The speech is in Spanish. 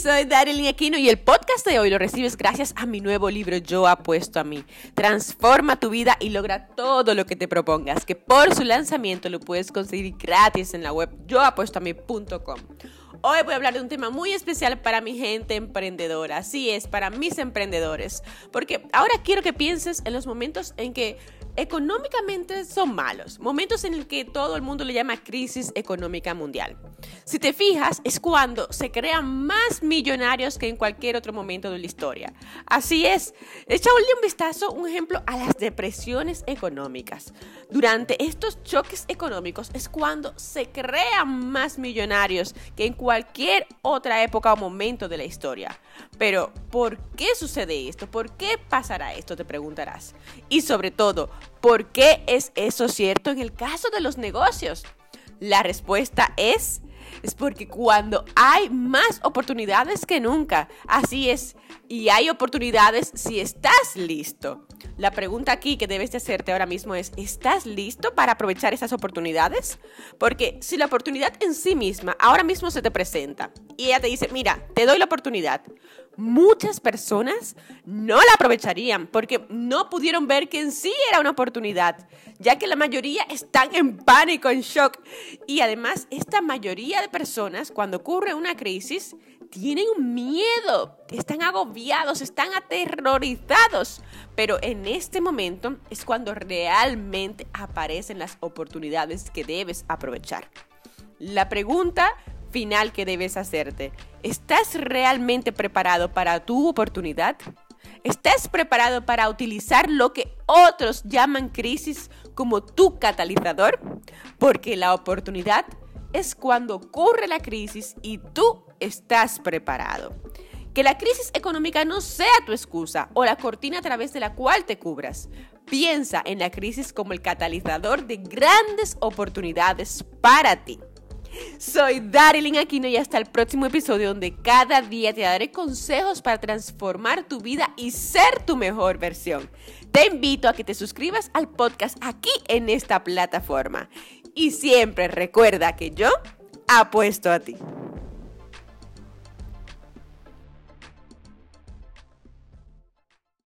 soy Daryl Aquino y el podcast de hoy lo recibes gracias a mi nuevo libro Yo apuesto a mí. Transforma tu vida y logra todo lo que te propongas, que por su lanzamiento lo puedes conseguir gratis en la web yoapuestoami.com. Hoy voy a hablar de un tema muy especial para mi gente emprendedora, así es, para mis emprendedores, porque ahora quiero que pienses en los momentos en que económicamente son malos, momentos en el que todo el mundo le llama crisis económica mundial. Si te fijas, es cuando se crean más millonarios que en cualquier otro momento de la historia. Así es, echa un vistazo, un ejemplo, a las depresiones económicas. Durante estos choques económicos es cuando se crean más millonarios que en cualquier otra época o momento de la historia. Pero, ¿por qué sucede esto? ¿Por qué pasará esto? Te preguntarás. Y sobre todo, ¿por qué es eso cierto en el caso de los negocios? La respuesta es es porque cuando hay más oportunidades que nunca, así es, y hay oportunidades si estás listo. La pregunta aquí que debes de hacerte ahora mismo es, ¿estás listo para aprovechar esas oportunidades? Porque si la oportunidad en sí misma ahora mismo se te presenta y ella te dice, mira, te doy la oportunidad, muchas personas no la aprovecharían porque no pudieron ver que en sí era una oportunidad, ya que la mayoría están en pánico, en shock. Y además, esta mayoría de personas, cuando ocurre una crisis, tienen miedo, están agobiados, están aterrorizados. Pero en este momento es cuando realmente aparecen las oportunidades que debes aprovechar. La pregunta final que debes hacerte, ¿estás realmente preparado para tu oportunidad? ¿Estás preparado para utilizar lo que otros llaman crisis como tu catalizador? Porque la oportunidad es cuando ocurre la crisis y tú estás preparado. Que la crisis económica no sea tu excusa o la cortina a través de la cual te cubras. Piensa en la crisis como el catalizador de grandes oportunidades para ti. Soy Darilyn Aquino y hasta el próximo episodio donde cada día te daré consejos para transformar tu vida y ser tu mejor versión. Te invito a que te suscribas al podcast aquí en esta plataforma. Y siempre recuerda que yo apuesto a ti.